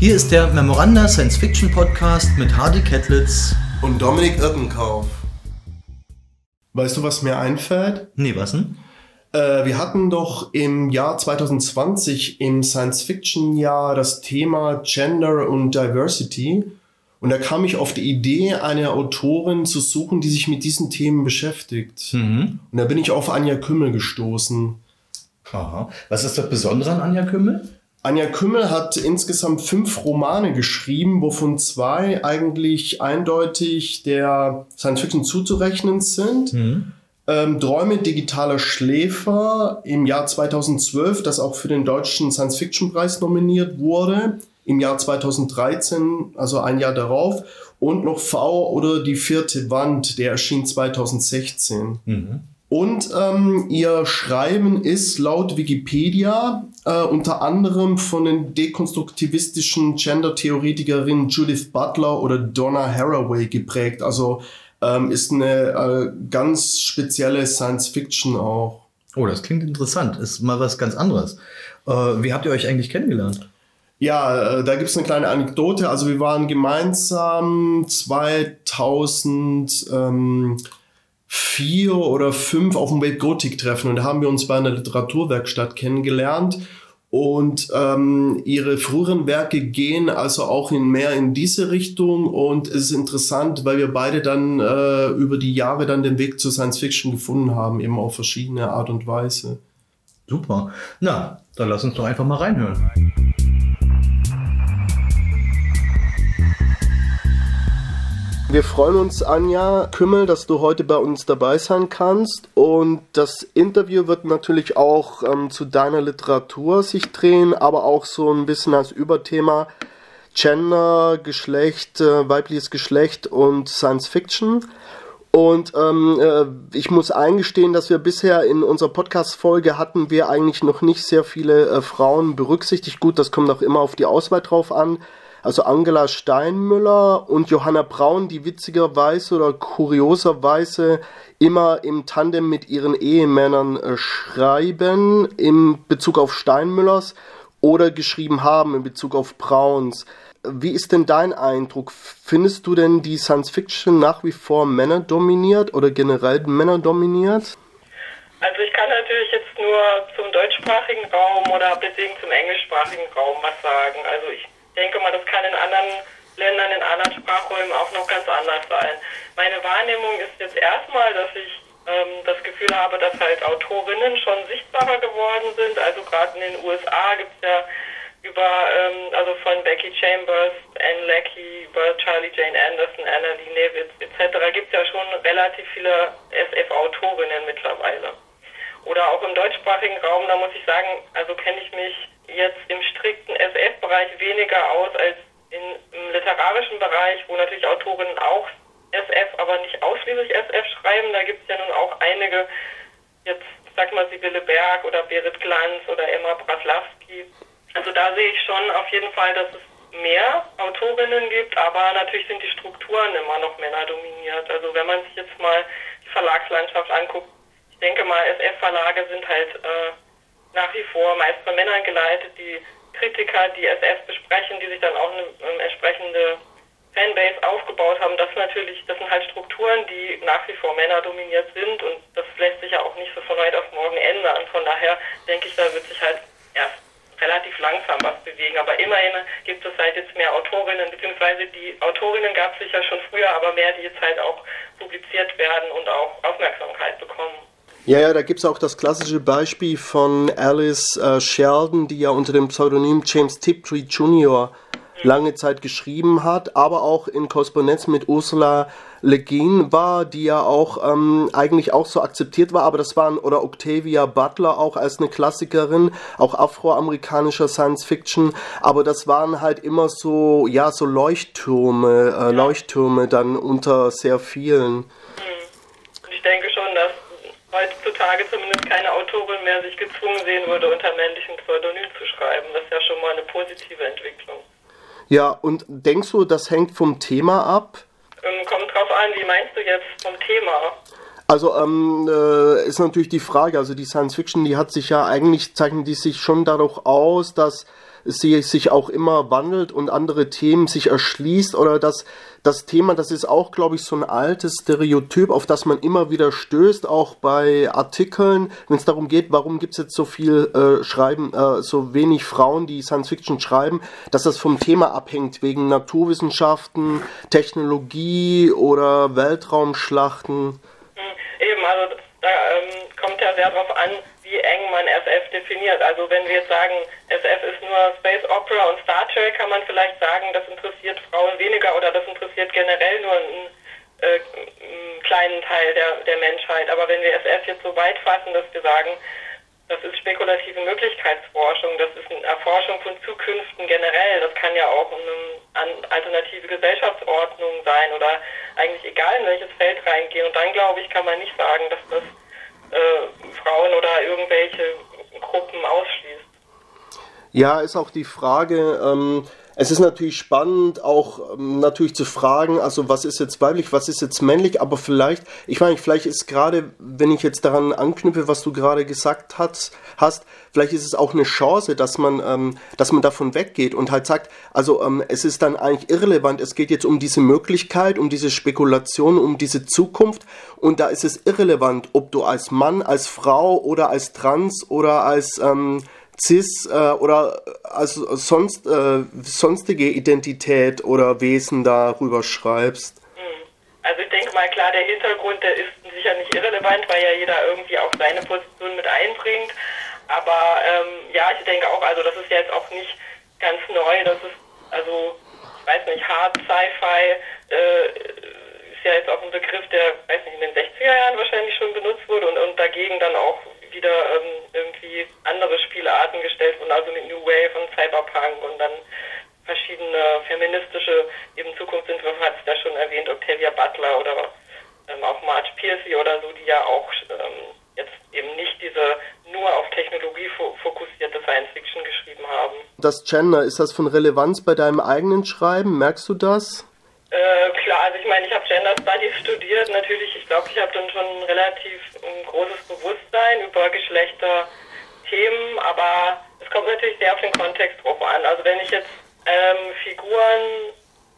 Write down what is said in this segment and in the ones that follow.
Hier ist der Memoranda Science Fiction Podcast mit Hardy Kettlitz und Dominik Irkenkauf. Weißt du, was mir einfällt? Nee, was denn? Äh, wir hatten doch im Jahr 2020 im Science Fiction Jahr das Thema Gender und Diversity. Und da kam ich auf die Idee, eine Autorin zu suchen, die sich mit diesen Themen beschäftigt. Mhm. Und da bin ich auf Anja Kümmel gestoßen. Aha. Was ist das Besondere an Anja Kümmel? Anja Kümmel hat insgesamt fünf Romane geschrieben, wovon zwei eigentlich eindeutig der Science Fiction zuzurechnen sind. Mhm. Ähm, Träume digitaler Schläfer im Jahr 2012, das auch für den deutschen Science Fiction Preis nominiert wurde. Im Jahr 2013, also ein Jahr darauf. Und noch V oder die vierte Wand, der erschien 2016. Mhm. Und ähm, ihr Schreiben ist laut Wikipedia äh, unter anderem von den dekonstruktivistischen Gender-Theoretikerinnen Judith Butler oder Donna Haraway geprägt. Also ähm, ist eine äh, ganz spezielle Science-Fiction auch. Oh, das klingt interessant. Ist mal was ganz anderes. Äh, wie habt ihr euch eigentlich kennengelernt? Ja, äh, da gibt es eine kleine Anekdote. Also wir waren gemeinsam 2000... Ähm, vier oder fünf auf dem Welt Gothic treffen und da haben wir uns bei einer Literaturwerkstatt kennengelernt und ähm, ihre früheren Werke gehen also auch in mehr in diese Richtung und es ist interessant, weil wir beide dann äh, über die Jahre dann den Weg zur Science Fiction gefunden haben, eben auf verschiedene Art und Weise. Super. Na, dann lass uns doch einfach mal reinhören. Wir freuen uns, Anja Kümmel, dass du heute bei uns dabei sein kannst. Und das Interview wird natürlich auch ähm, zu deiner Literatur sich drehen, aber auch so ein bisschen als Überthema Gender, Geschlecht, äh, weibliches Geschlecht und Science Fiction. Und ähm, äh, ich muss eingestehen, dass wir bisher in unserer Podcast-Folge hatten wir eigentlich noch nicht sehr viele äh, Frauen berücksichtigt. Gut, das kommt auch immer auf die Auswahl drauf an also Angela Steinmüller und Johanna Braun, die witzigerweise oder kurioserweise immer im Tandem mit ihren Ehemännern äh, schreiben in Bezug auf Steinmüllers oder geschrieben haben in Bezug auf Brauns. Wie ist denn dein Eindruck? Findest du denn die Science Fiction nach wie vor Männer dominiert oder generell Männer dominiert? Also ich kann natürlich jetzt nur zum deutschsprachigen Raum oder bedingt zum englischsprachigen Raum was sagen. Also ich denke mal, das kann in anderen Ländern, in anderen Sprachräumen auch noch ganz anders sein. Meine Wahrnehmung ist jetzt erstmal, dass ich ähm, das Gefühl habe, dass halt Autorinnen schon sichtbarer geworden sind. Also gerade in den USA gibt es ja über, ähm, also von Becky Chambers, Anne Leckie, über Charlie Jane Anderson, Anna Lee Nevitz etc. gibt es ja schon relativ viele SF-Autorinnen mittlerweile. Oder auch im deutschsprachigen Raum, da muss ich sagen, also kenne ich mich jetzt im strikten SF-Bereich weniger aus als in, im literarischen Bereich, wo natürlich Autorinnen auch SF, aber nicht ausschließlich SF schreiben. Da gibt es ja nun auch einige, jetzt sag mal Sibylle Berg oder Berit Glanz oder Emma Braslawski. Also da sehe ich schon auf jeden Fall, dass es mehr Autorinnen gibt, aber natürlich sind die Strukturen immer noch männerdominiert. Also wenn man sich jetzt mal die Verlagslandschaft anguckt, ich denke mal, SF-Verlage sind halt äh, nach wie vor meist von Männern geleitet, die Kritiker, die SF besprechen, die sich dann auch eine ähm, entsprechende Fanbase aufgebaut haben. Das natürlich, das sind halt Strukturen, die nach wie vor Männer dominiert sind und das lässt sich ja auch nicht so von heute auf morgen ändern. Von daher denke ich, da wird sich halt erst relativ langsam was bewegen. Aber immerhin gibt es halt jetzt mehr Autorinnen, beziehungsweise die Autorinnen gab es sicher schon früher, aber mehr, die jetzt halt auch publiziert werden und auch Aufmerksamkeit bekommen. Ja, ja, da gibt es auch das klassische Beispiel von Alice äh, Sheldon, die ja unter dem Pseudonym James Tiptree Jr. lange Zeit geschrieben hat, aber auch in Korrespondenz mit Ursula Le Guin war, die ja auch ähm, eigentlich auch so akzeptiert war, aber das waren, oder Octavia Butler auch als eine Klassikerin, auch afroamerikanischer Science Fiction, aber das waren halt immer so, ja, so Leuchttürme, äh, Leuchttürme dann unter sehr vielen. Ich denke schon, dass heutzutage zumindest keine Autorin mehr sich gezwungen sehen würde, unter männlichem Pseudonym zu schreiben. Das ist ja schon mal eine positive Entwicklung. Ja, und denkst du, das hängt vom Thema ab? Ähm, kommt drauf an, wie meinst du jetzt vom Thema? Also ähm, äh, ist natürlich die Frage, also die Science Fiction, die hat sich ja eigentlich, zeichnet die sich schon dadurch aus, dass sie sich auch immer wandelt und andere Themen sich erschließt oder dass das Thema, das ist auch, glaube ich, so ein altes Stereotyp, auf das man immer wieder stößt, auch bei Artikeln, wenn es darum geht, warum gibt es jetzt so viel äh, Schreiben, äh, so wenig Frauen, die Science Fiction schreiben, dass das vom Thema abhängt, wegen Naturwissenschaften, Technologie oder Weltraumschlachten. Hm, eben, also da ähm, kommt ja sehr darauf an, eng man SF definiert. Also wenn wir jetzt sagen, SF ist nur Space Opera und Star Trek, kann man vielleicht sagen, das interessiert Frauen weniger oder das interessiert generell nur einen, äh, einen kleinen Teil der, der Menschheit. Aber wenn wir SF jetzt so weit fassen, dass wir sagen, das ist spekulative Möglichkeitsforschung, das ist eine Erforschung von Zukünften generell, das kann ja auch eine alternative Gesellschaftsordnung sein oder eigentlich egal in welches Feld reingehen. Und dann glaube ich, kann man nicht sagen, dass das äh, Frauen oder irgendwelche Gruppen ausschließt. Ja, ist auch die Frage, ähm, es ist natürlich spannend, auch ähm, natürlich zu fragen, also was ist jetzt weiblich, was ist jetzt männlich, aber vielleicht, ich meine, vielleicht ist gerade, wenn ich jetzt daran anknüpfe, was du gerade gesagt hast, hast, vielleicht ist es auch eine Chance, dass man, ähm, dass man davon weggeht und halt sagt, also ähm, es ist dann eigentlich irrelevant, es geht jetzt um diese Möglichkeit, um diese Spekulation, um diese Zukunft und da ist es irrelevant, ob du als Mann, als Frau oder als Trans oder als ähm, cis äh, oder also sonst äh, sonstige Identität oder Wesen darüber schreibst? Hm. Also ich denke mal klar, der Hintergrund, der ist sicher nicht irrelevant, weil ja jeder irgendwie auch seine Position mit einbringt. Aber ähm, ja, ich denke auch, also das ist jetzt auch nicht ganz neu, das ist also, ich weiß nicht, Hard Sci-Fi äh, ist ja jetzt auch ein Begriff, der, weiß nicht, in den 60er Jahren wahrscheinlich schon benutzt wurde und, und dagegen dann auch wieder ähm, irgendwie andere Spielarten gestellt wurden, also mit New Wave und Cyberpunk und dann verschiedene feministische eben Zukunftsentwürfe hat es da schon erwähnt, Octavia Butler oder ähm, auch Marge Piercy oder so, die ja auch ähm, jetzt eben nicht diese nur auf Technologie fokussierte Science Fiction geschrieben haben. Das Gender, ist das von Relevanz bei deinem eigenen Schreiben? Merkst du das? Äh, klar, also ich meine, ich habe Gender Studies studiert. Natürlich, ich glaube, ich habe dann schon ein relativ ein großes Bewusstsein über Geschlechterthemen, aber es kommt natürlich sehr auf den Kontext drauf an. Also wenn ich jetzt ähm, Figuren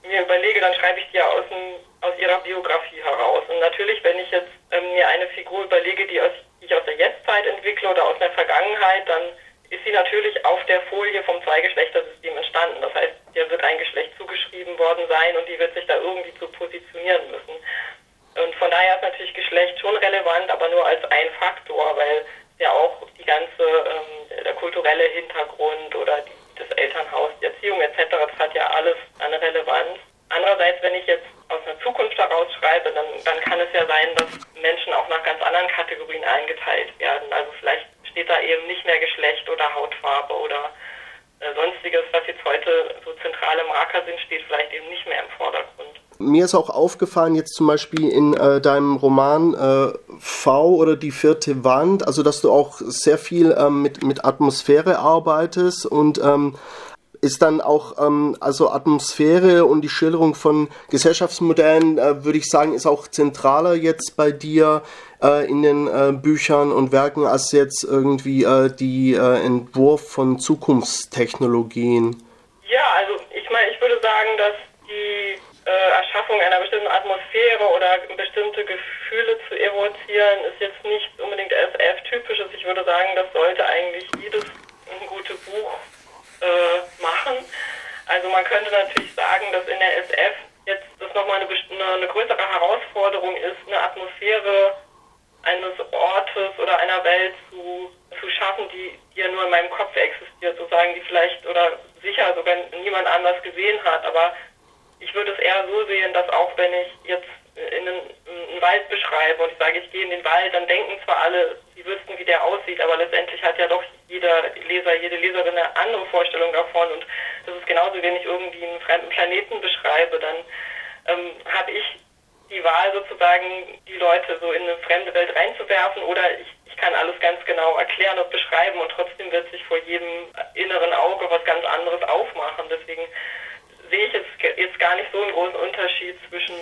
mir überlege, dann schreibe ich die ja aus, dem, aus ihrer Biografie heraus. Und natürlich, wenn ich jetzt ähm, mir eine Figur überlege, die, aus, die ich aus der Jetztzeit entwickle oder aus der Vergangenheit, dann ist sie natürlich auf der Folie vom Zweigeschlechtersystem entstanden. Das heißt, der wird ein Geschlecht zugeschrieben worden sein und die wird sich da irgendwie zu positionieren müssen. Und von daher ist natürlich Geschlecht schon relevant, aber nur als ein Faktor, weil ja auch die ganze, ähm, der kulturelle Hintergrund oder die, das Elternhaus, die Erziehung etc., das hat ja alles eine Relevanz. Andererseits, wenn ich jetzt aus einer Zukunft heraus schreibe, dann, dann kann es ja sein, dass Menschen auch nach ganz anderen Kategorien eingeteilt werden. Also vielleicht steht da eben nicht mehr Geschlecht oder Hautfarbe oder äh, sonstiges, was jetzt heute so zentrale Marker sind, steht vielleicht eben nicht mehr im Vordergrund. Mir ist auch aufgefallen, jetzt zum Beispiel in äh, deinem Roman äh, V oder die vierte Wand, also dass du auch sehr viel ähm, mit, mit Atmosphäre arbeitest und ähm, ist dann auch, ähm, also Atmosphäre und die Schilderung von Gesellschaftsmodellen, äh, würde ich sagen, ist auch zentraler jetzt bei dir äh, in den äh, Büchern und Werken als jetzt irgendwie äh, die äh, Entwurf von Zukunftstechnologien. Ja, also ich meine, ich würde sagen, dass die äh, Erschaffung einer bestimmten Atmosphäre oder bestimmte Gefühle zu evozieren, ist jetzt nicht unbedingt SF-typisches. Ich würde sagen, das sollte eigentlich jedes gute Buch äh, machen. Also man könnte natürlich sagen, dass in der SF jetzt das nochmal eine, eine größere Herausforderung ist, eine Atmosphäre eines Ortes oder einer Welt zu, zu schaffen, die, die ja nur in meinem Kopf existiert, sozusagen, die vielleicht oder sicher sogar niemand anders gesehen hat. Aber ich würde es eher so sehen, dass auch wenn ich jetzt in einen, einen Wald beschreibe und ich sage, ich gehe in den Wald, dann denken zwar alle, sie wüssten, wie der aussieht, aber letztendlich hat ja doch jeder Leser, jede Leserin eine andere Vorstellung davon und das ist genauso, wenn ich irgendwie einen fremden Planeten beschreibe, dann ähm, habe ich die Wahl sozusagen, die Leute so in eine fremde Welt reinzuwerfen oder ich, ich kann alles ganz genau erklären und beschreiben und trotzdem wird sich vor jedem inneren Auge was ganz anderes aufmachen. Deswegen sehe ich jetzt, jetzt gar nicht so einen großen Unterschied zwischen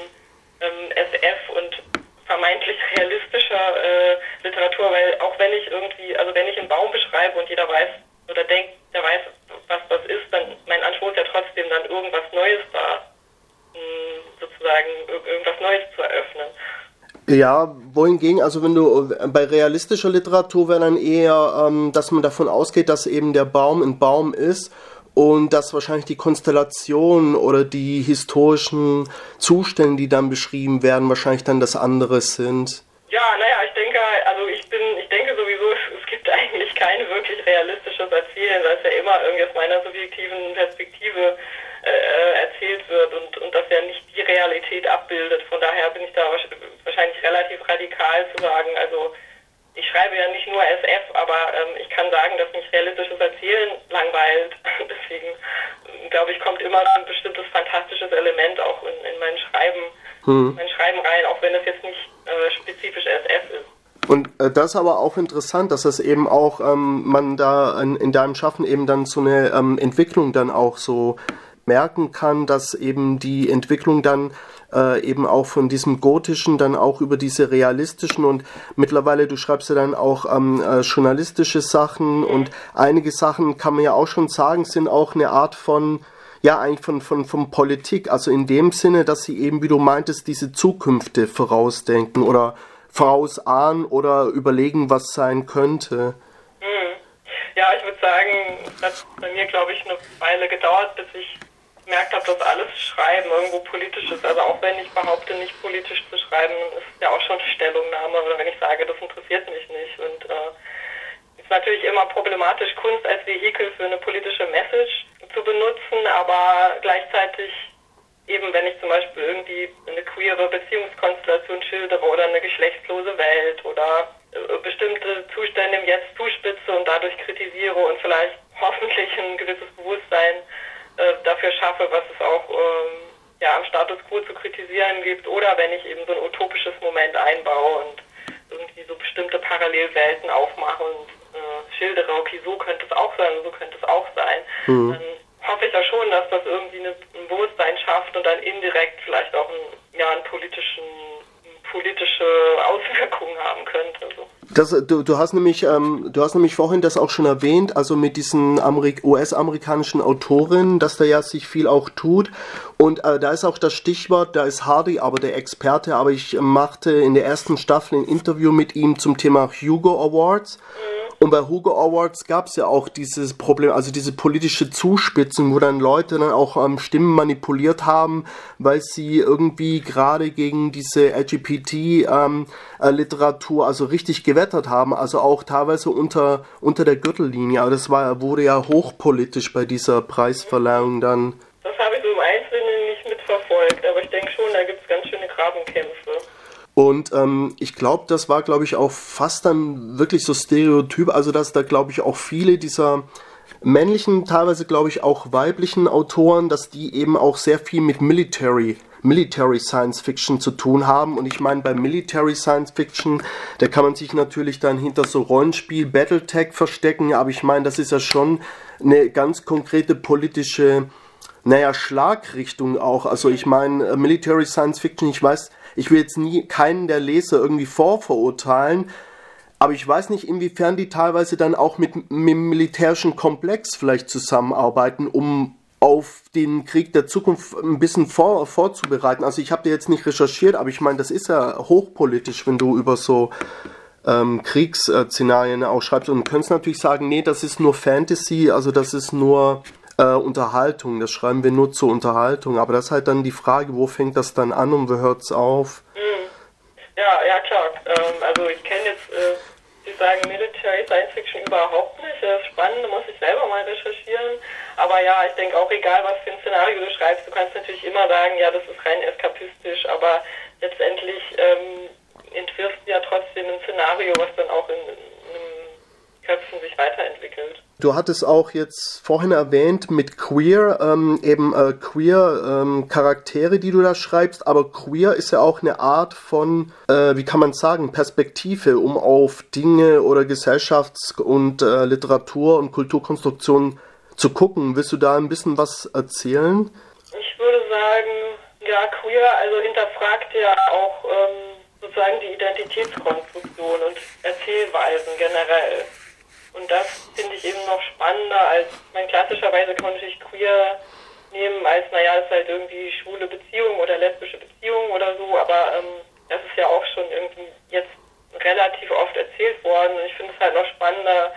ähm, SF und vermeintlich realistischer äh, Literatur, weil auch wenn ich irgendwie, also wenn ich einen Baum beschreibe und jeder weiß oder denkt, der weiß, was das ist, dann mein Anspruch ist ja trotzdem dann irgendwas Neues da, hm, sozusagen irgendwas Neues zu eröffnen. Ja, wohingegen, also wenn du bei realistischer Literatur wäre dann eher, ähm, dass man davon ausgeht, dass eben der Baum ein Baum ist und dass wahrscheinlich die Konstellationen oder die historischen Zustände, die dann beschrieben werden, wahrscheinlich dann das andere sind. Ja, naja, ich denke, also ich bin, ich denke sowieso, es, es gibt eigentlich kein wirklich realistisches Erzählen, weil es ja immer irgendwie aus meiner subjektiven Perspektive äh, erzählt wird und, und das ja nicht die Realität abbildet. Von daher bin ich da wahrscheinlich relativ radikal zu sagen, also ich schreibe ja nicht nur SF, aber ähm, ich kann sagen, dass mich realistisches Erzählen langweilt. Deswegen glaube ich, kommt immer ein bestimmtes fantastisches Element auch in, in mein Schreiben, hm. mein Schreiben rein, auch wenn es jetzt nicht äh, spezifisch SF ist. Und äh, das ist aber auch interessant, dass das eben auch ähm, man da in, in, deinem Schaffen eben dann so eine ähm, Entwicklung dann auch so merken kann, dass eben die Entwicklung dann äh, eben auch von diesem gotischen dann auch über diese realistischen und mittlerweile du schreibst ja dann auch ähm, äh, journalistische Sachen und einige Sachen kann man ja auch schon sagen sind auch eine Art von ja eigentlich von von von Politik also in dem Sinne dass sie eben wie du meintest diese Zukünfte vorausdenken oder vorausahnen oder überlegen was sein könnte hm. ja ich würde sagen das hat bei mir glaube ich eine Weile gedauert bis ich gemerkt habe, dass alles Schreiben irgendwo politisch ist. Also auch wenn ich behaupte, nicht politisch zu schreiben, ist ja auch schon Stellungnahme. Oder wenn ich sage, das interessiert mich nicht. Und äh, ist natürlich immer problematisch, Kunst als Vehikel für eine politische Message zu benutzen, aber gleichzeitig eben, wenn ich zum Beispiel irgendwie eine queere Beziehungskonstellation schildere oder eine geschlechtslose Welt oder äh, bestimmte Zustände im Jetzt zuspitze und dadurch kritisiere und vielleicht hoffentlich ein gewisses Bewusstsein äh, dafür schaffe, was es auch ähm, ja, am Status quo zu kritisieren gibt oder wenn ich eben so ein utopisches Moment einbaue und irgendwie so bestimmte Parallelwelten aufmache und äh, schildere, okay, so könnte es auch sein, so könnte es auch sein, mhm. dann hoffe ich ja schon, dass das irgendwie eine, ein Bewusstsein schafft und dann indirekt vielleicht auch einen, ja, einen politischen politische Auswirkungen haben könnte. So. Das, du, du, hast nämlich, ähm, du hast nämlich vorhin das auch schon erwähnt, also mit diesen US-amerikanischen Autorinnen, dass da ja sich viel auch tut. Und äh, da ist auch das Stichwort, da ist Hardy aber der Experte, aber ich machte in der ersten Staffel ein Interview mit ihm zum Thema Hugo Awards. Mhm. Und bei Hugo Awards gab es ja auch dieses Problem, also diese politische Zuspitzung, wo dann Leute dann auch ähm, Stimmen manipuliert haben, weil sie irgendwie gerade gegen diese LGBT-Literatur ähm, äh, also richtig gewettert haben, also auch teilweise unter, unter der Gürtellinie. Aber das war, wurde ja hochpolitisch bei dieser Preisverleihung dann. Das habe ich so im Einzelnen nicht mitverfolgt, aber ich denke schon, da gibt es ganz schöne Grabenkämpfe. Und ähm, ich glaube, das war, glaube ich, auch fast dann wirklich so Stereotyp, also dass da, glaube ich, auch viele dieser männlichen, teilweise, glaube ich, auch weiblichen Autoren, dass die eben auch sehr viel mit Military Military Science Fiction zu tun haben. Und ich meine, bei Military Science Fiction, da kann man sich natürlich dann hinter so Rollenspiel, Battletech verstecken, aber ich meine, das ist ja schon eine ganz konkrete politische, naja, Schlagrichtung auch. Also ich meine, äh, Military Science Fiction, ich weiß, ich will jetzt nie keinen der Leser irgendwie vorverurteilen, aber ich weiß nicht, inwiefern die teilweise dann auch mit, mit dem militärischen Komplex vielleicht zusammenarbeiten, um auf den Krieg der Zukunft ein bisschen vor, vorzubereiten. Also ich habe dir jetzt nicht recherchiert, aber ich meine, das ist ja hochpolitisch, wenn du über so ähm, Kriegsszenarien auch schreibst. Und du könntest natürlich sagen, nee, das ist nur Fantasy, also das ist nur äh, Unterhaltung, das schreiben wir nur zur Unterhaltung. Aber das ist halt dann die Frage, wo fängt das dann an und wo hört es auf? Mhm. Ja, ja klar. Ähm, also ich kenne jetzt, äh, Sie sagen Military Science Fiction überhaupt nicht. Das ist spannend, da muss ich selber mal recherchieren. Aber ja, ich denke auch egal, was für ein Szenario du schreibst, du kannst natürlich immer sagen, ja, das ist rein eskapistisch, aber letztendlich ähm, entwirfst du ja trotzdem ein Szenario, was dann auch in, in Köpfen sich weiterentwickelt. Du hattest auch jetzt vorhin erwähnt mit queer, ähm, eben äh, queer ähm, Charaktere, die du da schreibst, aber queer ist ja auch eine Art von, äh, wie kann man sagen, Perspektive, um auf Dinge oder Gesellschafts- und äh, Literatur- und Kulturkonstruktion zu gucken. Willst du da ein bisschen was erzählen? Ich würde sagen, ja, queer, also hinterfragt ja auch ähm, sozusagen die Identitätskonstruktion und Erzählweisen generell. Und das finde ich eben noch spannender als, man klassischerweise kann man natürlich queer nehmen als, naja, es ist halt irgendwie schwule Beziehung oder lesbische Beziehung oder so, aber ähm, das ist ja auch schon irgendwie jetzt relativ oft erzählt worden. Und ich finde es halt noch spannender,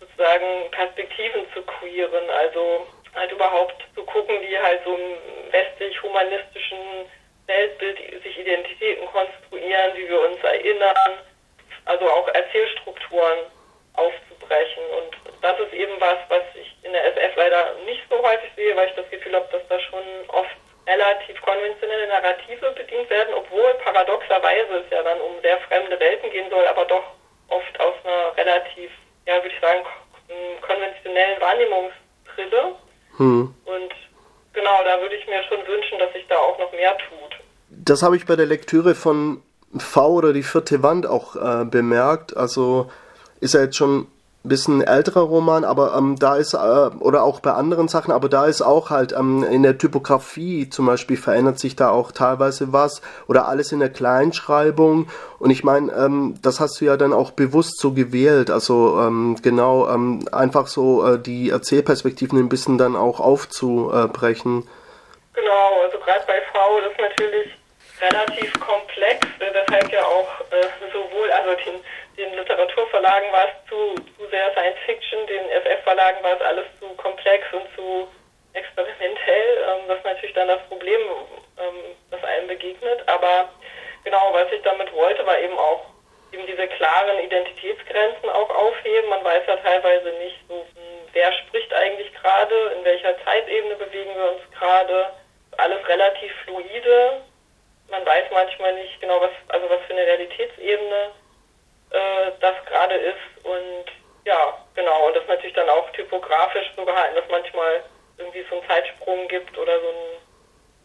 sozusagen Perspektiven zu queeren, also halt überhaupt zu gucken, wie halt so im westlich-humanistischen Weltbild sich Identitäten konstruieren, wie wir uns erinnern, also auch Erzählstrukturen aufzubrechen. Und das ist eben was, was ich in der SF leider nicht so häufig sehe, weil ich das Gefühl habe, dass da schon oft relativ konventionelle Narrative bedient werden, obwohl paradoxerweise es ja dann um sehr fremde Welten gehen soll, aber doch oft aus einer relativ, ja, würde ich sagen, konventionellen Wahrnehmungsbrille. Hm. Und genau, da würde ich mir schon wünschen, dass sich da auch noch mehr tut. Das habe ich bei der Lektüre von V oder die vierte Wand auch äh, bemerkt. Also ist ja jetzt schon ein bisschen älterer Roman, aber ähm, da ist, äh, oder auch bei anderen Sachen, aber da ist auch halt ähm, in der Typografie zum Beispiel verändert sich da auch teilweise was oder alles in der Kleinschreibung. Und ich meine, ähm, das hast du ja dann auch bewusst so gewählt, also ähm, genau, ähm, einfach so äh, die Erzählperspektiven ein bisschen dann auch aufzubrechen. Genau, also gerade bei V, das ist natürlich relativ komplex, weshalb ja auch äh, sowohl, also den den Literaturverlagen war es zu, zu sehr Science Fiction, den FF-Verlagen war es alles zu komplex und zu experimentell. Ähm, das natürlich dann das Problem, ähm, das einem begegnet. Aber genau, was ich damit wollte, war eben auch eben diese klaren Identitätsgrenzen auch aufheben. Man weiß ja teilweise nicht so, wer spricht eigentlich gerade, in welcher Zeitebene bewegen wir uns gerade. Alles relativ fluide. Man weiß manchmal nicht genau, was, also was für eine Realitätsebene äh, das gerade ist. Und ja, genau. Und das natürlich dann auch typografisch so gehalten, dass manchmal irgendwie so einen Zeitsprung gibt oder so ein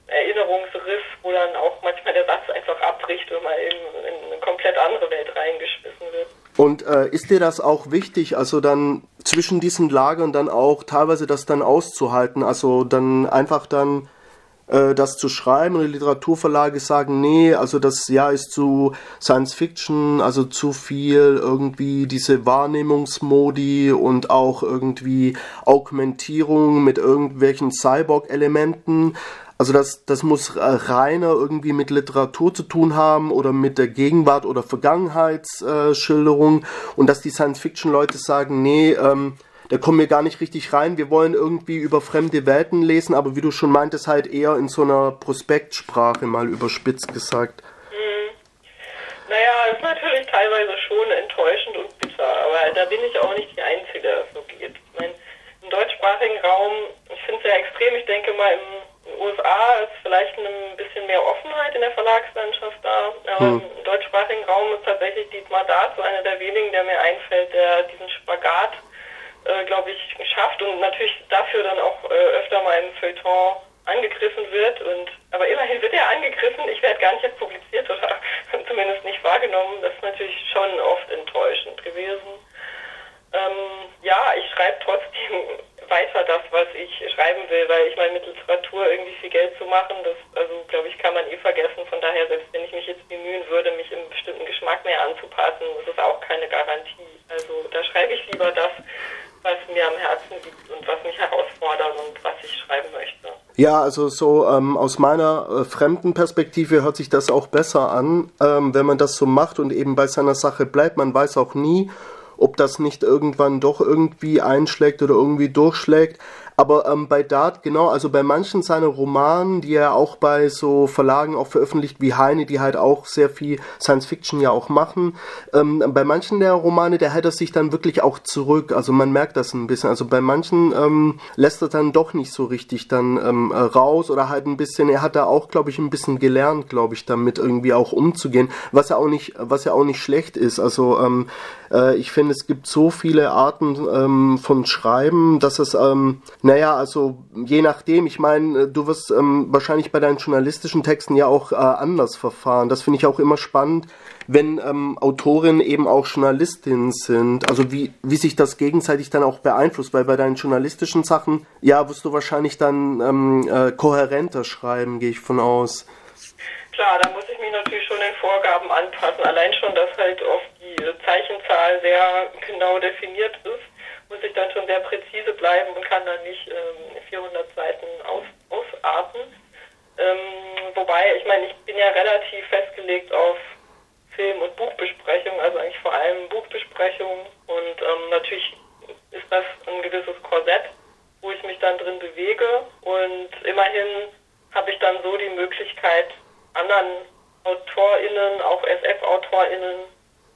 Erinnerungsriss, wo dann auch manchmal der Satz einfach abbricht, wenn man eben in eine komplett andere Welt reingeschmissen wird. Und äh, ist dir das auch wichtig, also dann zwischen diesen Lagern dann auch teilweise das dann auszuhalten, also dann einfach dann äh, das zu schreiben und die Literaturverlage sagen, nee, also das ja ist zu Science Fiction, also zu viel irgendwie diese Wahrnehmungsmodi und auch irgendwie Augmentierung mit irgendwelchen Cyborg-Elementen. Also das, das muss reiner irgendwie mit Literatur zu tun haben oder mit der Gegenwart oder Vergangenheitsschilderung und dass die Science-Fiction-Leute sagen, nee, ähm, da kommen wir gar nicht richtig rein. Wir wollen irgendwie über fremde Welten lesen, aber wie du schon meintest, halt eher in so einer Prospektsprache mal überspitzt gesagt. Hm. Naja, ist natürlich teilweise schon enttäuschend und bitter, aber da bin ich auch nicht die Einzige, der das so geht. Ich meine, im deutschsprachigen Raum, ich finde es ja extrem, ich denke mal, im USA ist vielleicht ein bisschen mehr Offenheit in der Verlagslandschaft da. Aber hm. im deutschsprachigen Raum ist tatsächlich Dietmar Darz so einer der wenigen, der mir einfällt, der diesen Spagat äh, glaube ich, geschafft und natürlich dafür dann auch äh, öfter mal im Feuilleton angegriffen wird. Und aber immerhin wird er angegriffen. Ich werde gar nicht jetzt publiziert oder zumindest nicht wahrgenommen. Das ist natürlich schon oft enttäuschend gewesen. Ähm, ja, ich schreibe trotzdem weiter das, was ich schreiben will, weil ich meine, mit Literatur irgendwie viel Geld zu machen, das, also glaube ich, kann man eh vergessen. Von daher, selbst wenn ich mich jetzt bemühen würde, mich einem bestimmten Geschmack mehr anzupassen, das ist auch keine Garantie. Also da schreibe ich lieber das, was mir am Herzen liegt und was mich herausfordert und was ich schreiben möchte. Ja, also so ähm, aus meiner äh, fremden Perspektive hört sich das auch besser an, ähm, wenn man das so macht und eben bei seiner Sache bleibt. Man weiß auch nie, ob das nicht irgendwann doch irgendwie einschlägt oder irgendwie durchschlägt. Aber ähm, bei Dart, genau, also bei manchen seiner Romanen, die er auch bei so Verlagen auch veröffentlicht wie Heine, die halt auch sehr viel Science Fiction ja auch machen, ähm, bei manchen der Romane, der hält er sich dann wirklich auch zurück. Also man merkt das ein bisschen. Also bei manchen ähm, lässt er dann doch nicht so richtig dann ähm, raus oder halt ein bisschen, er hat da auch, glaube ich, ein bisschen gelernt, glaube ich, damit irgendwie auch umzugehen, was ja auch nicht, was ja auch nicht schlecht ist. Also ähm, äh, ich finde, es gibt so viele Arten ähm, von Schreiben, dass es ähm, naja, also je nachdem, ich meine, du wirst ähm, wahrscheinlich bei deinen journalistischen Texten ja auch äh, anders verfahren. Das finde ich auch immer spannend, wenn ähm, Autorinnen eben auch Journalistinnen sind. Also wie, wie sich das gegenseitig dann auch beeinflusst, weil bei deinen journalistischen Sachen, ja, wirst du wahrscheinlich dann ähm, äh, kohärenter schreiben, gehe ich von aus. Klar, da muss ich mich natürlich schon den Vorgaben anpassen. Allein schon, dass halt oft die Zeichenzahl sehr genau definiert ist, muss ich dann schon sehr präzise bleiben und kann dann nicht ähm, 400 Seiten aus, ausarten. Ähm, wobei, ich meine, ich bin ja relativ festgelegt auf Film- und Buchbesprechungen, also eigentlich vor allem Buchbesprechungen und ähm, natürlich ist das ein gewisses Korsett, wo ich mich dann drin bewege und immerhin habe ich dann so die Möglichkeit, anderen AutorInnen, auch SF-AutorInnen,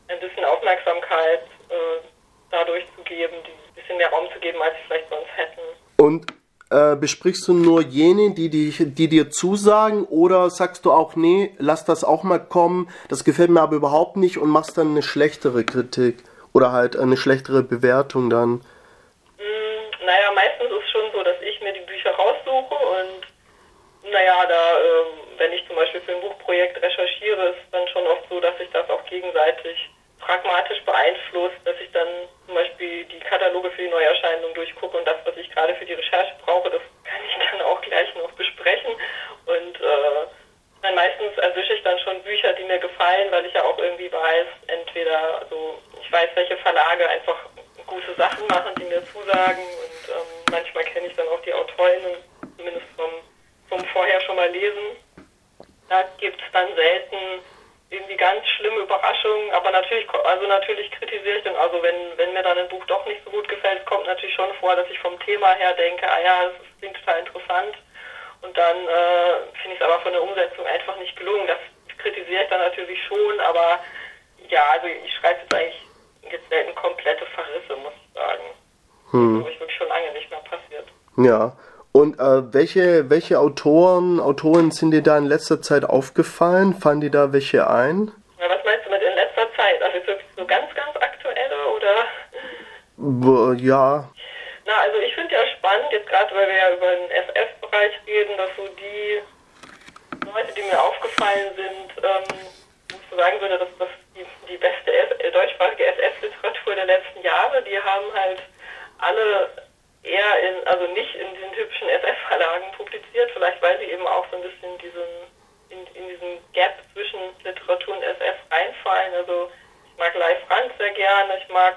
ein bisschen Aufmerksamkeit äh, dadurch zu geben, ein bisschen mehr Raum zu geben, als sie vielleicht sonst hätten. Und äh, besprichst du nur jene, die, die, die dir zusagen, oder sagst du auch, nee, lass das auch mal kommen, das gefällt mir aber überhaupt nicht und machst dann eine schlechtere Kritik oder halt eine schlechtere Bewertung dann? Mm, naja, meistens ist es schon so, dass ich mir die Bücher raussuche und naja, da, ähm, wenn ich zum Beispiel für ein Buchprojekt recherchiere, ist dann schon oft so, dass sich das auch gegenseitig pragmatisch beeinflusst, dass ich dann zum Beispiel die Kataloge für die Neuerscheinungen durchgucke und das, was ich gerade für die Recherche brauche, das kann ich dann auch gleich noch besprechen. Und äh, dann meistens erwische ich dann schon Bücher, die mir gefallen, weil ich ja auch irgendwie weiß, entweder, also ich weiß, welche Verlage einfach gute Sachen machen, die mir zusagen und ähm, manchmal kenne ich dann auch die Autorinnen, zumindest vom, vom vorher schon mal lesen. Da gibt es dann selten irgendwie ganz schlimme Überraschungen, aber natürlich, also natürlich kritisiere ich dann, also wenn, wenn mir dann ein Buch doch nicht so gut gefällt, kommt natürlich schon vor, dass ich vom Thema her denke, ah ja, das klingt total interessant und dann äh, finde ich es aber von der Umsetzung einfach nicht gelungen. Das kritisiere ich dann natürlich schon, aber ja, also ich schreibe jetzt eigentlich jetzt selten komplette Verrisse, muss ich sagen. Hm. Das ist wirklich schon lange nicht mehr passiert. Ja. Und äh, welche, welche Autoren, Autoren sind dir da in letzter Zeit aufgefallen? Fallen dir da welche ein? Ja, was meinst du mit in letzter Zeit? Also wirklich so ganz, ganz aktuelle oder? Ja. Na, also ich finde ja spannend, jetzt gerade weil wir ja über den SF-Bereich reden, dass so die Leute, die mir aufgefallen sind, ähm, ich so sagen würde, dass das die, die beste äh, deutschsprachige SF-Literatur der letzten Jahre, die haben halt alle eher in, also nicht in diesen typischen SF-Verlagen publiziert, vielleicht weil sie eben auch so ein bisschen diesen, in, in diesen Gap zwischen Literatur und SF reinfallen. Also ich mag Leif Franz sehr gerne, ich mag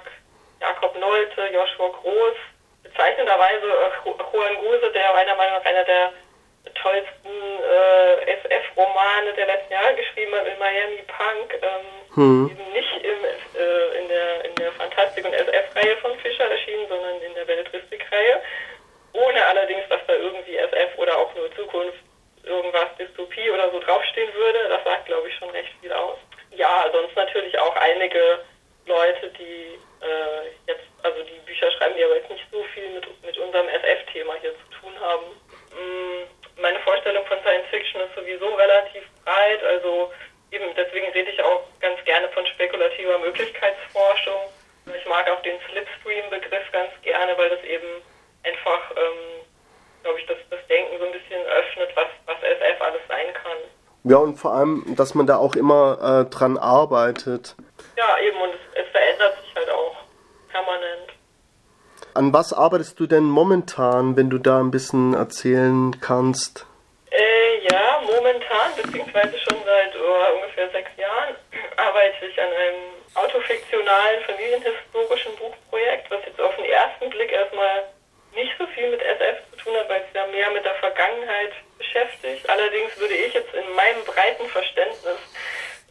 Jakob Nolte, Joshua Groß, bezeichnenderweise äh, Juan Guse, der meiner Meinung nach einer der tollsten äh, SF-Romane der letzten Jahre geschrieben hat in Miami Punk, ähm, hm. eben nicht im, äh, in, der, in der Fantastik- und SF-Reihe von Fischer erschienen, sondern in der Belletristik-Reihe, ohne allerdings, dass da irgendwie SF oder auch nur Zukunft irgendwas Dystopie oder so draufstehen würde. Das sagt, glaube ich, schon recht viel aus. Ja, sonst natürlich auch einige Leute, die äh, jetzt, also die Bücher schreiben, die aber jetzt nicht so viel mit, mit unserem SF-Thema hier zu tun haben. Mm, meine Vorstellung von Science Fiction ist sowieso relativ breit, also eben deswegen rede ich auch ganz gerne von spekulativer Möglichkeitsforschung. Ich mag auch den Slipstream-Begriff ganz gerne, weil das eben einfach, ähm, glaube ich, das, das Denken so ein bisschen öffnet, was, was SF alles sein kann. Ja, und vor allem, dass man da auch immer äh, dran arbeitet. Ja, eben, und es, es verändert sich halt auch permanent. An was arbeitest du denn momentan, wenn du da ein bisschen erzählen kannst? Ja, momentan, beziehungsweise schon seit oh, ungefähr sechs Jahren, arbeite ich an einem autofiktionalen familienhistorischen Buchprojekt, was jetzt auf den ersten Blick erstmal nicht so viel mit SF zu tun hat, weil es ja mehr mit der Vergangenheit beschäftigt. Allerdings würde ich jetzt in meinem breiten Verständnis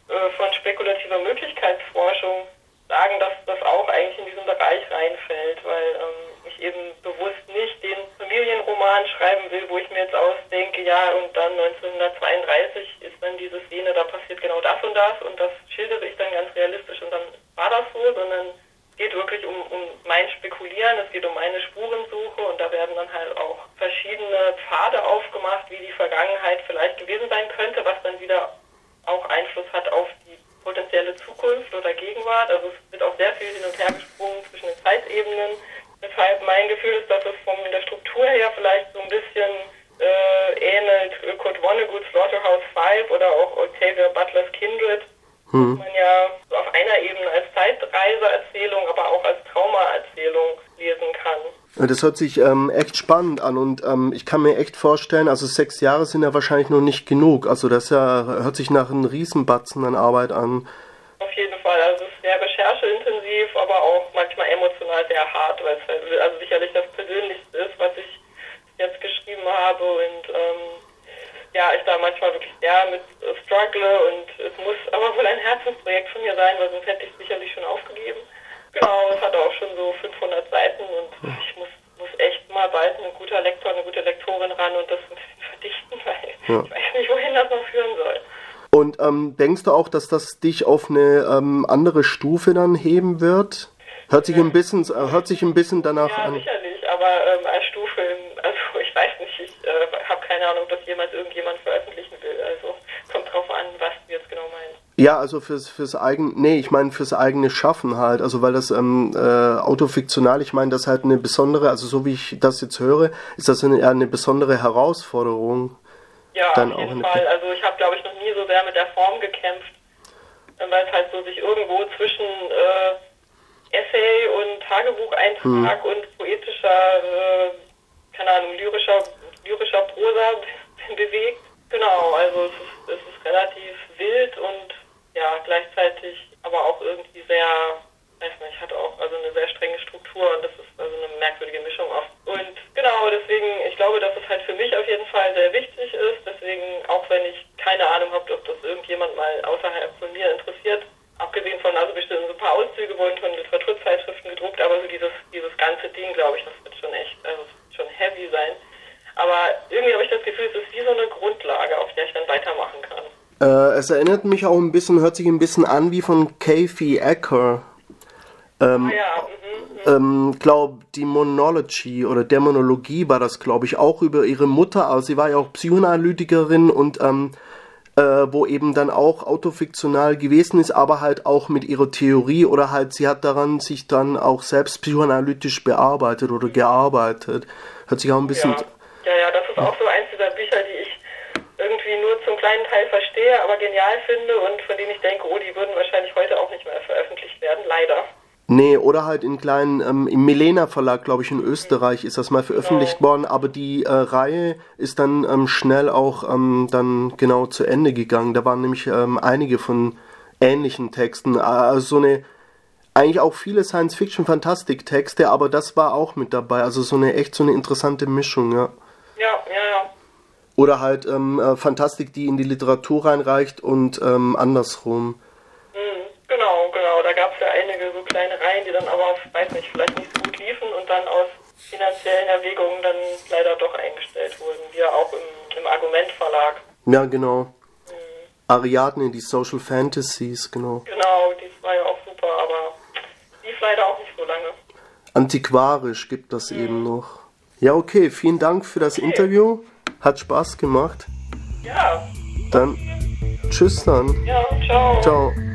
äh, von spekulativer Möglichkeitsforschung sagen, dass das auch eigentlich in diesen Bereich reinfällt, weil ähm, ich eben bewusst nicht den Familienroman schreiben will, wo ich mir jetzt ausdenke, ja, und dann 1932 ist dann diese Szene, da passiert genau das und das und das schildere ich dann ganz realistisch und dann war das so, sondern es geht wirklich um, um mein Spekulieren, es geht um meine Spurensuche und da werden dann halt auch verschiedene Pfade aufgemacht, wie die Vergangenheit vielleicht gewesen sein könnte, was dann wieder auch Einfluss hat auf die potenzielle Zukunft oder Gegenwart. Also es wird auch sehr viel hin und her gesprungen zwischen den Zeitebenen. Deshalb mein Gefühl ist, dass es von der Struktur her vielleicht so ein bisschen äh, ähnelt Kurt Vonnegut's Slaughterhouse 5 oder auch Octavia Butlers Kindred. Hm. Man ja auf einer Ebene als Zeitreiseerzählung, aber auch als Traumaerzählung lesen kann. Das hört sich ähm, echt spannend an und ähm, ich kann mir echt vorstellen, also sechs Jahre sind ja wahrscheinlich noch nicht genug. Also das ja, hört sich nach einem Riesenbatzen an Arbeit an. Auf jeden Fall, also es ist sehr beschäftigt rechercheintensiv, aber auch manchmal emotional sehr hart, weil es halt, also sicherlich das Persönlichste ist, was ich jetzt geschrieben habe und ähm, ja, ich da manchmal wirklich sehr mit äh, struggle und es muss aber wohl ein Herzensprojekt von mir sein, weil sonst hätte ich es sicherlich schon aufgegeben. Genau, es hat auch schon so 500 Seiten und ich muss, muss echt mal bald ein guter Lektor, eine gute Lektorin ran und das ein bisschen verdichten, weil ja. ich weiß nicht, wohin das noch führen soll. Und ähm, denkst du auch, dass das dich auf eine ähm, andere Stufe dann heben wird? Hört sich ein bisschen, äh, hört sich ein bisschen danach ja, an. Ja, sicherlich, aber ähm, als Stufe, also ich weiß nicht, ich äh, habe keine Ahnung, ob das jemals irgendjemand veröffentlichen will. Also kommt drauf an, was du jetzt genau meinst. Ja, also fürs fürs eigene, nee, ich meine fürs eigene Schaffen halt, also weil das ähm, äh, autofiktional, ich meine, das halt eine besondere, also so wie ich das jetzt höre, ist das eine, eine besondere Herausforderung. Ja, dann auf jeden Fall. Also ich habe, glaube ich, noch nie so sehr mit der Form gekämpft, weil es halt so sich irgendwo zwischen äh, Essay und Tagebucheintrag hm. und poetischer, äh, keine Ahnung, lyrischer, lyrischer Prosa bewegt. Genau, also es ist, es ist relativ wild und ja, gleichzeitig aber auch irgendwie sehr, nicht, hat auch also eine sehr strenge Struktur und das ist also eine merkwürdige Mischung oft. Und genau, deswegen, ich glaube, dass es halt für mich auf jeden Fall sehr wichtig ist. Deswegen, auch wenn ich keine Ahnung habe, ob das irgendjemand mal außerhalb von mir interessiert, abgesehen von also bestimmt so ein paar Auszüge wurden von Literaturzeitschriften gedruckt, aber so dieses, dieses ganze Ding, glaube ich, das wird schon echt, also wird schon heavy sein. Aber irgendwie habe ich das Gefühl, es ist wie so eine Grundlage, auf der ich dann weitermachen kann. Äh, es erinnert mich auch ein bisschen, hört sich ein bisschen an wie von Kathy Ecker. Ähm, ah ja, ähm, glaube die Monology oder Dämonologie war das, glaube ich, auch über ihre Mutter. Also sie war ja auch Psychoanalytikerin und ähm, äh, wo eben dann auch autofiktional gewesen ist, aber halt auch mit ihrer Theorie oder halt sie hat daran sich dann auch selbst psychoanalytisch bearbeitet oder gearbeitet. Hört sich auch ein bisschen. Ja, ja, ja das ist auch so eins dieser Bücher, die ich irgendwie nur zum kleinen Teil verstehe, aber genial finde und von denen ich denke, oh, die würden wahrscheinlich heute auch nicht mehr veröffentlicht werden, leider. Nee, oder halt in kleinen, ähm, im Milena Verlag, glaube ich, in Österreich ist das mal veröffentlicht worden, aber die äh, Reihe ist dann ähm, schnell auch ähm, dann genau zu Ende gegangen. Da waren nämlich ähm, einige von ähnlichen Texten, also so eine, eigentlich auch viele Science-Fiction-Fantastik-Texte, aber das war auch mit dabei, also so eine echt so eine interessante Mischung, ja. Ja, ja, ja. Oder halt ähm, äh, Fantastik, die in die Literatur reinreicht und ähm, andersrum. Genau, genau. Da gab es ja einige so kleine Reihen, die dann aber, weiß nicht, vielleicht nicht so gut liefen und dann aus finanziellen Erwägungen dann leider doch eingestellt wurden. wie ja auch im, im Argumentverlag. Ja, genau. Mhm. Ariadne, die Social Fantasies, genau. Genau, die war ja auch super, aber lief leider auch nicht so lange. Antiquarisch gibt das mhm. eben noch. Ja, okay, vielen Dank für das okay. Interview. Hat Spaß gemacht. Ja. Dann tschüss dann. Ja, ciao. Ciao.